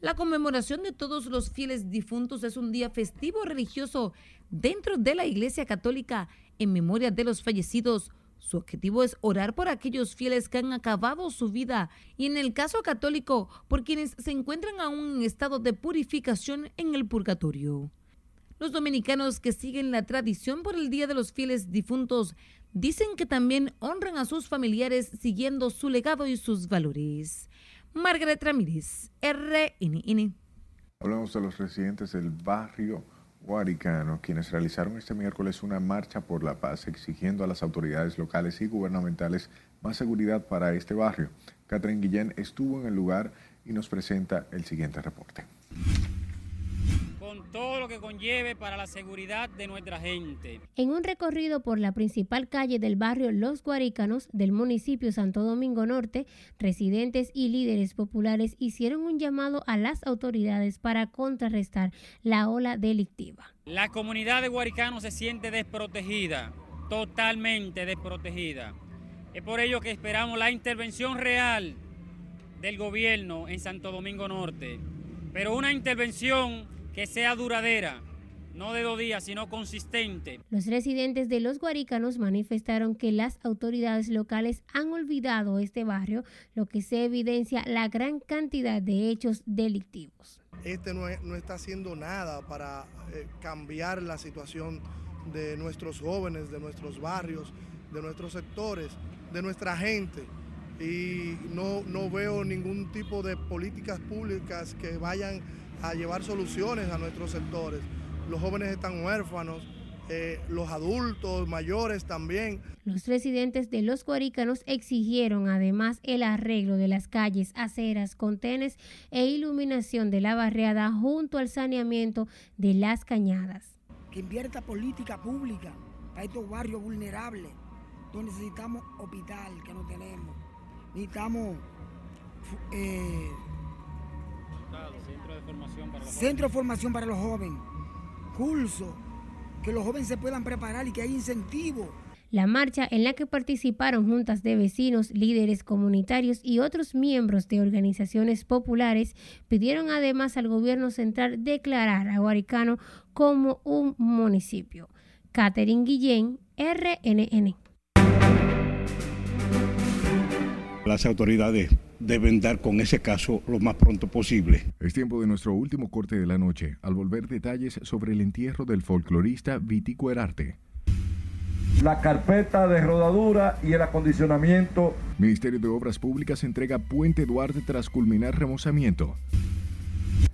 La conmemoración de todos los fieles difuntos es un día festivo religioso dentro de la Iglesia Católica en memoria de los fallecidos. Su objetivo es orar por aquellos fieles que han acabado su vida y en el caso católico por quienes se encuentran aún en estado de purificación en el purgatorio. Los dominicanos que siguen la tradición por el Día de los Fieles Difuntos dicen que también honran a sus familiares siguiendo su legado y sus valores. Margaret Ramírez, RNN. Hablamos de los residentes del barrio Huaricano, quienes realizaron este miércoles una marcha por la paz exigiendo a las autoridades locales y gubernamentales más seguridad para este barrio. Catherine Guillén estuvo en el lugar y nos presenta el siguiente reporte con todo lo que conlleve para la seguridad de nuestra gente. En un recorrido por la principal calle del barrio Los Guaricanos del municipio Santo Domingo Norte, residentes y líderes populares hicieron un llamado a las autoridades para contrarrestar la ola delictiva. La comunidad de Guaricanos se siente desprotegida, totalmente desprotegida. Es por ello que esperamos la intervención real del gobierno en Santo Domingo Norte, pero una intervención que sea duradera, no de dos días, sino consistente. Los residentes de Los Guaricanos manifestaron que las autoridades locales han olvidado este barrio, lo que se evidencia la gran cantidad de hechos delictivos. Este no, es- no está haciendo nada para eh, cambiar la situación de nuestros jóvenes, de nuestros barrios, de nuestros sectores, de nuestra gente. Y no, no veo ningún tipo de políticas públicas que vayan a llevar soluciones a nuestros sectores. Los jóvenes están huérfanos, eh, los adultos mayores también. Los residentes de Los Guaricanos exigieron además el arreglo de las calles, aceras, contenes e iluminación de la barriada junto al saneamiento de las cañadas. que invierta política pública para estos barrios vulnerables, donde necesitamos hospital que no tenemos, necesitamos eh, de formación para los centro de formación para los jóvenes, cursos, que los jóvenes se puedan preparar y que haya incentivos. La marcha en la que participaron juntas de vecinos, líderes comunitarios y otros miembros de organizaciones populares pidieron además al gobierno central declarar a Guaricano como un municipio. Catherine Guillén, RNN. Las autoridades deben dar con ese caso lo más pronto posible. Es tiempo de nuestro último corte de la noche, al volver detalles sobre el entierro del folclorista Vitico Herarte. la carpeta de rodadura y el acondicionamiento. Ministerio de Obras Públicas entrega Puente Duarte tras culminar remozamiento.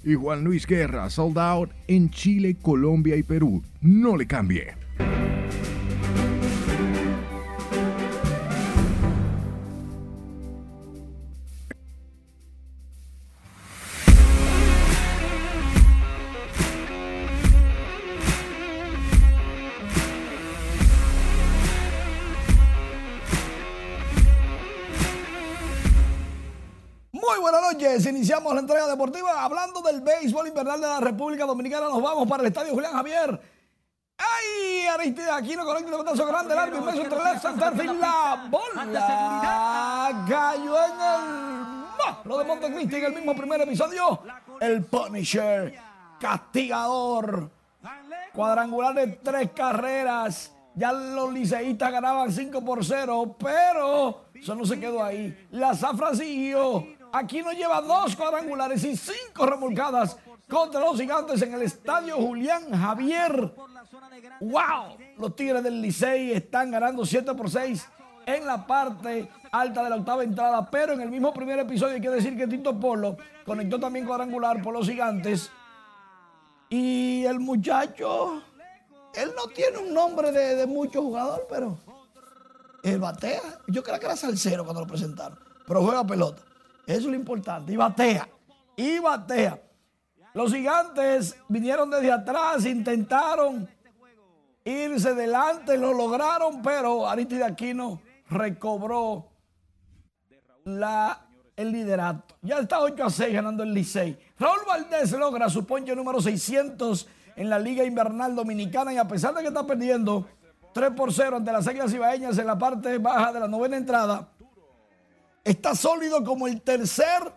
Y Juan Luis Guerra, sold out en Chile, Colombia y Perú. No le cambie. La entrega deportiva hablando del béisbol invernal de la República Dominicana. Nos vamos para el estadio Julián Javier. ¡Ay! Aristide Aquino conecta un pedazo grande, largo, inmenso entre left center field. La bola cayó en el lo de Montecristi en el mismo primer episodio. El Punisher, castigador, cuadrangular de tres carreras. Ya los liceístas ganaban 5 por 0, pero eso no se quedó ahí. La zafra siguió. Aquí nos lleva dos cuadrangulares y cinco remolcadas contra los gigantes en el estadio Julián Javier. ¡Wow! Los Tigres del Licey están ganando 7 por 6 en la parte alta de la octava entrada, pero en el mismo primer episodio hay que decir que Tito Polo conectó también cuadrangular por los gigantes. Y el muchacho, él no tiene un nombre de, de mucho jugador, pero él batea. Yo creo que era salsero cuando lo presentaron, pero juega pelota. Eso es lo importante. Y batea. Y batea. Los gigantes vinieron desde atrás, intentaron irse delante, lo lograron, pero Aristide Aquino recobró la, el liderato. Ya está 8 a 6 ganando el Licey. Raúl Valdés logra su ponche número 600 en la Liga Invernal Dominicana y a pesar de que está perdiendo 3 por 0 ante las Águilas Ibaeñas en la parte baja de la novena entrada, está sólido como el tercer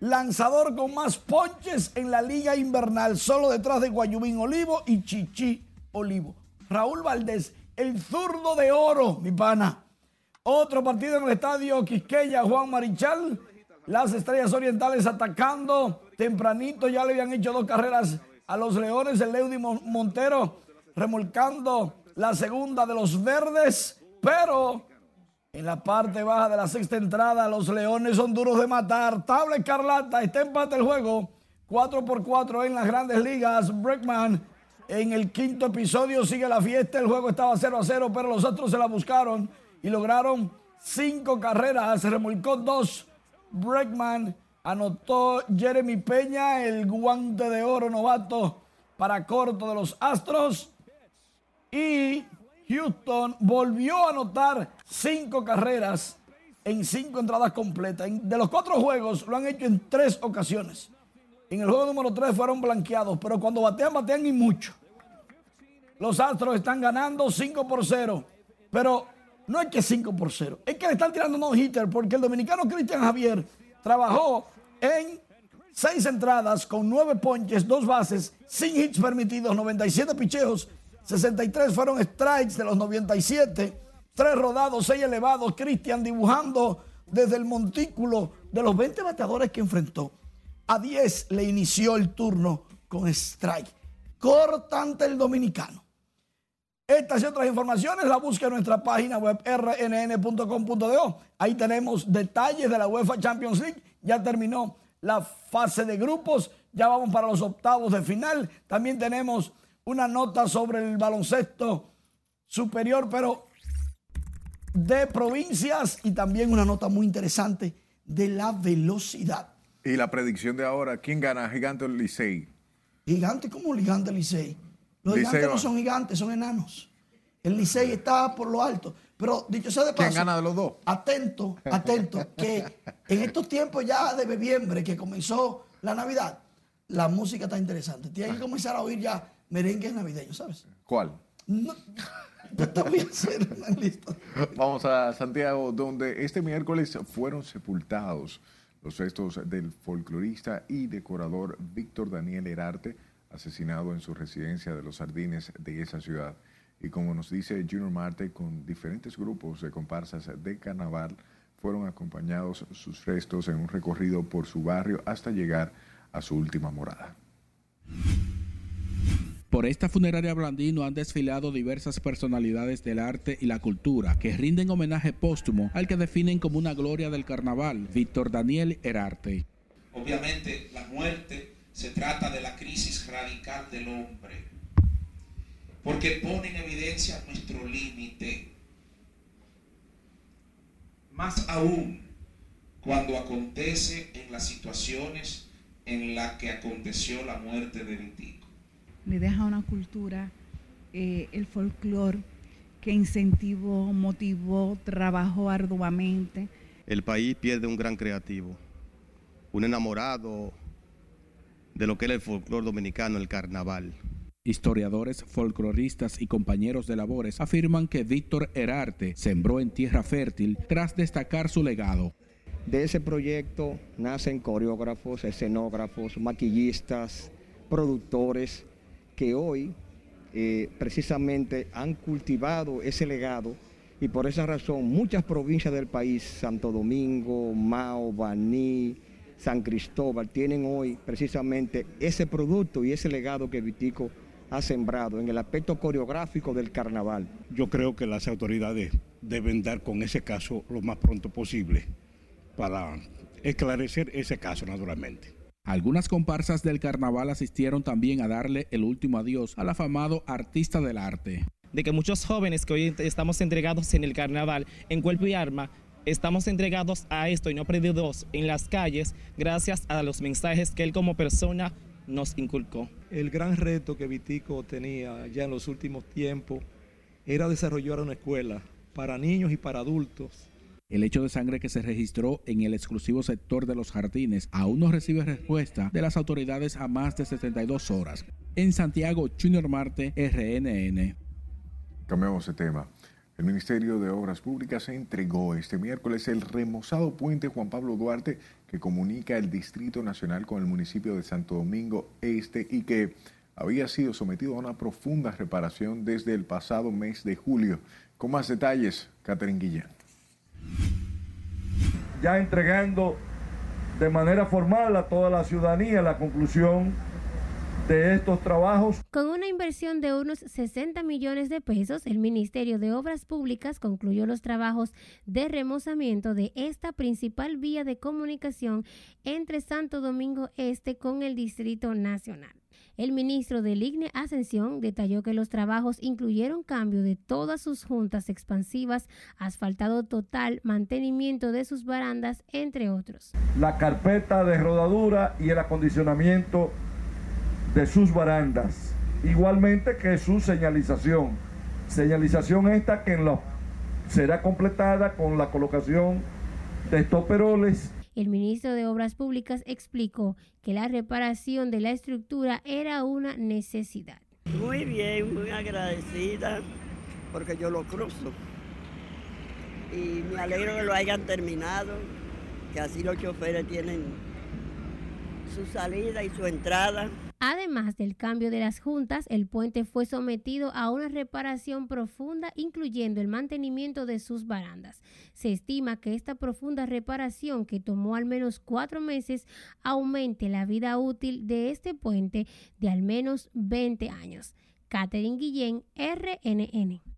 lanzador con más ponches en la Liga Invernal, solo detrás de Guayubín Olivo y Chichi Olivo. Raúl Valdés, el zurdo de oro, mi pana. Otro partido en el estadio Quisqueya, Juan Marichal. Las estrellas orientales atacando. Tempranito ya le habían hecho dos carreras a los Leones. El Leudy Mon- Montero remolcando la segunda de los verdes. Pero en la parte baja de la sexta entrada, los Leones son duros de matar. Tabla escarlata, está empate el juego. 4 por 4 en las grandes ligas. Breckman en el quinto episodio sigue la fiesta. El juego estaba 0 a 0, pero los otros se la buscaron y lograron cinco carreras. Se remolcó dos. Breckman anotó Jeremy Peña, el guante de oro novato para corto de los Astros. Y Houston volvió a anotar cinco carreras en cinco entradas completas. De los cuatro juegos lo han hecho en tres ocasiones. En el juego número tres fueron blanqueados, pero cuando batean, batean y mucho. Los Astros están ganando 5 por 0. Pero no es que 5 por 0, es que le están tirando no hitter porque el dominicano Cristian Javier trabajó en seis entradas con nueve ponches, dos bases, sin hits permitidos, 97 picheos, 63 fueron strikes de los 97, tres rodados, seis elevados. Cristian dibujando desde el montículo de los 20 bateadores que enfrentó. A 10 le inició el turno con strike. Cortante el dominicano. Estas y otras informaciones la busca en nuestra página web rnn.com.do. Ahí tenemos detalles de la UEFA Champions League. Ya terminó la fase de grupos. Ya vamos para los octavos de final. También tenemos una nota sobre el baloncesto superior, pero de provincias y también una nota muy interesante de la velocidad. Y la predicción de ahora, ¿quién gana? Gigante o Licey? Gigante como Gigante Licey. Los gigantes no son gigantes, son enanos. El Licey está por lo alto. Pero dicho sea de paso. ¿Quién gana de los dos? Atento, atento, que en estos tiempos ya de noviembre, que comenzó la Navidad, la música está interesante. Tiene que comenzar a oír ya merengues navideños, ¿sabes? ¿Cuál? No, te voy a hacer una lista. Vamos a Santiago, donde este miércoles fueron sepultados los restos del folclorista y decorador Víctor Daniel Herarte asesinado en su residencia de los Sardines de esa ciudad. Y como nos dice Junior Marte, con diferentes grupos de comparsas de carnaval, fueron acompañados sus restos en un recorrido por su barrio hasta llegar a su última morada. Por esta funeraria Blandino han desfilado diversas personalidades del arte y la cultura que rinden homenaje póstumo al que definen como una gloria del carnaval, Víctor Daniel Herarte. Obviamente la muerte se trata de la crisis radical del hombre, porque pone en evidencia nuestro límite. Más aún cuando acontece en las situaciones en las que aconteció la muerte de Vitico. Le deja una cultura, eh, el folclore, que incentivó, motivó, trabajó arduamente. El país pierde un gran creativo, un enamorado de lo que era el folclore dominicano, el carnaval. Historiadores, folcloristas y compañeros de labores afirman que Víctor Herarte sembró en tierra fértil tras destacar su legado. De ese proyecto nacen coreógrafos, escenógrafos, maquillistas, productores que hoy eh, precisamente han cultivado ese legado y por esa razón muchas provincias del país, Santo Domingo, Mao, Baní, San Cristóbal tienen hoy precisamente ese producto y ese legado que Vitico ha sembrado en el aspecto coreográfico del carnaval. Yo creo que las autoridades deben dar con ese caso lo más pronto posible para esclarecer ese caso naturalmente. Algunas comparsas del carnaval asistieron también a darle el último adiós al afamado artista del arte. De que muchos jóvenes que hoy estamos entregados en el carnaval en cuerpo y arma estamos entregados a esto y no perdidos en las calles gracias a los mensajes que él como persona nos inculcó. El gran reto que Vitico tenía ya en los últimos tiempos era desarrollar una escuela para niños y para adultos. El hecho de sangre que se registró en el exclusivo sector de los jardines aún no recibe respuesta de las autoridades a más de 72 horas. En Santiago, Junior Marte, RNN. Cambiamos de tema. El Ministerio de Obras Públicas entregó este miércoles el remozado puente Juan Pablo Duarte que comunica el Distrito Nacional con el municipio de Santo Domingo Este y que había sido sometido a una profunda reparación desde el pasado mes de julio. Con más detalles, Catherine Guillén. Ya entregando de manera formal a toda la ciudadanía la conclusión de estos trabajos. Con una inversión de unos 60 millones de pesos, el Ministerio de Obras Públicas concluyó los trabajos de remozamiento de esta principal vía de comunicación entre Santo Domingo Este con el Distrito Nacional. El ministro del IGNE Ascensión detalló que los trabajos incluyeron cambio de todas sus juntas expansivas, asfaltado total, mantenimiento de sus barandas, entre otros. La carpeta de rodadura y el acondicionamiento de sus barandas, igualmente que su señalización. Señalización esta que será completada con la colocación de estoperoles. El ministro de Obras Públicas explicó que la reparación de la estructura era una necesidad. Muy bien, muy agradecida porque yo lo cruzo. Y me alegro que lo hayan terminado, que así los choferes tienen su salida y su entrada. Además del cambio de las juntas, el puente fue sometido a una reparación profunda, incluyendo el mantenimiento de sus barandas. Se estima que esta profunda reparación, que tomó al menos cuatro meses, aumente la vida útil de este puente de al menos 20 años. Catherine Guillén, RNN.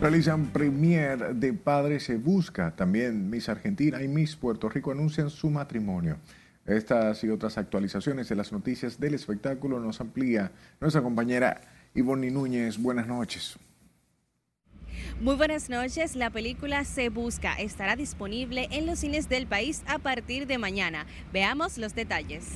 Realizan premier de Padre se busca. También Miss Argentina y Miss Puerto Rico anuncian su matrimonio. Estas y otras actualizaciones de las noticias del espectáculo nos amplía nuestra compañera Ivonne Núñez. Buenas noches. Muy buenas noches. La película Se Busca estará disponible en los cines del país a partir de mañana. Veamos los detalles.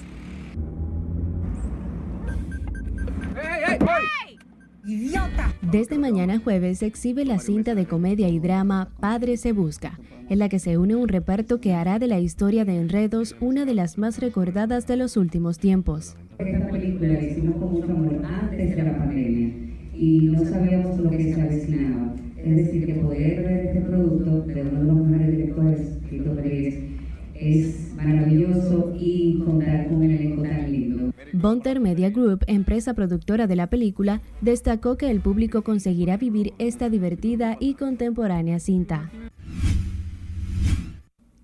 Desde mañana jueves se exhibe la cinta de comedia y drama Padre se busca, en la que se une un reparto que hará de la historia de Enredos una de las más recordadas de los últimos tiempos. Esta película la hicimos con mucho amor antes de la pandemia y no sabíamos lo que se avecinaba. Es decir, que poder ver este producto de uno de los mejores directores, Tito Pérez, es maravilloso y contar con un elenco tan lindo. Bonter Media Group, empresa productora de la película, destacó que el público conseguirá vivir esta divertida y contemporánea cinta.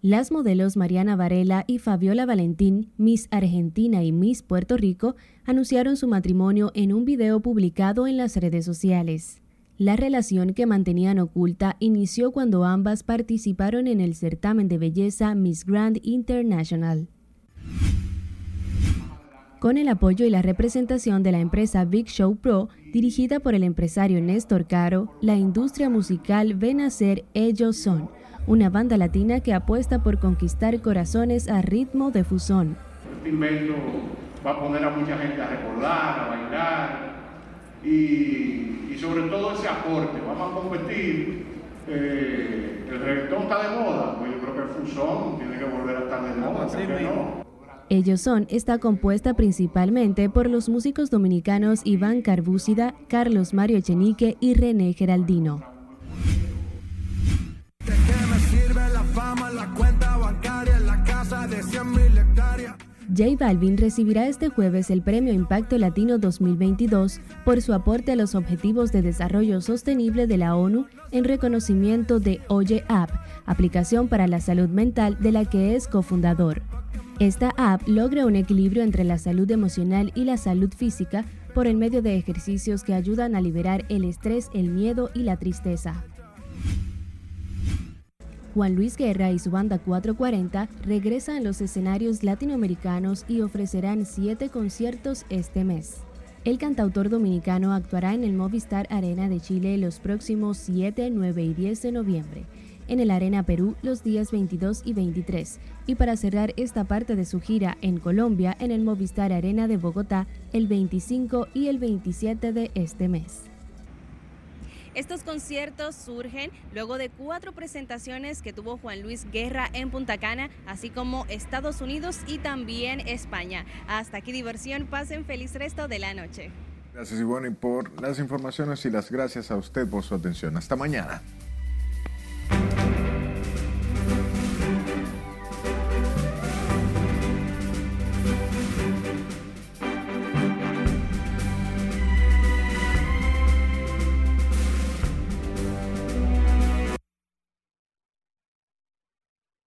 Las modelos Mariana Varela y Fabiola Valentín, Miss Argentina y Miss Puerto Rico, anunciaron su matrimonio en un video publicado en las redes sociales. La relación que mantenían oculta inició cuando ambas participaron en el certamen de belleza Miss Grand International. Con el apoyo y la representación de la empresa Big Show Pro, dirigida por el empresario Néstor Caro, la industria musical ve nacer Ellos Son, una banda latina que apuesta por conquistar corazones a ritmo de fusón. Este invento va a poner a mucha gente a recordar, a bailar y, y sobre todo ese aporte. Vamos a competir. Eh, el reggaetón está de moda, pues yo creo que el fusón tiene que volver a estar de moda. ¿por qué no? Ellos son está compuesta principalmente por los músicos dominicanos Iván Carbúcida, Carlos Mario Echenique y René Geraldino. J Balvin recibirá este jueves el Premio Impacto Latino 2022 por su aporte a los Objetivos de Desarrollo Sostenible de la ONU en reconocimiento de Oye App, aplicación para la salud mental de la que es cofundador. Esta app logra un equilibrio entre la salud emocional y la salud física por el medio de ejercicios que ayudan a liberar el estrés, el miedo y la tristeza. Juan Luis Guerra y su banda 440 regresan a los escenarios latinoamericanos y ofrecerán siete conciertos este mes. El cantautor dominicano actuará en el Movistar Arena de Chile los próximos 7, 9 y 10 de noviembre, en el Arena Perú los días 22 y 23, y para cerrar esta parte de su gira en Colombia en el Movistar Arena de Bogotá el 25 y el 27 de este mes. Estos conciertos surgen luego de cuatro presentaciones que tuvo Juan Luis Guerra en Punta Cana, así como Estados Unidos y también España. Hasta aquí diversión, pasen feliz resto de la noche. Gracias Ivonne por las informaciones y las gracias a usted por su atención. Hasta mañana. Música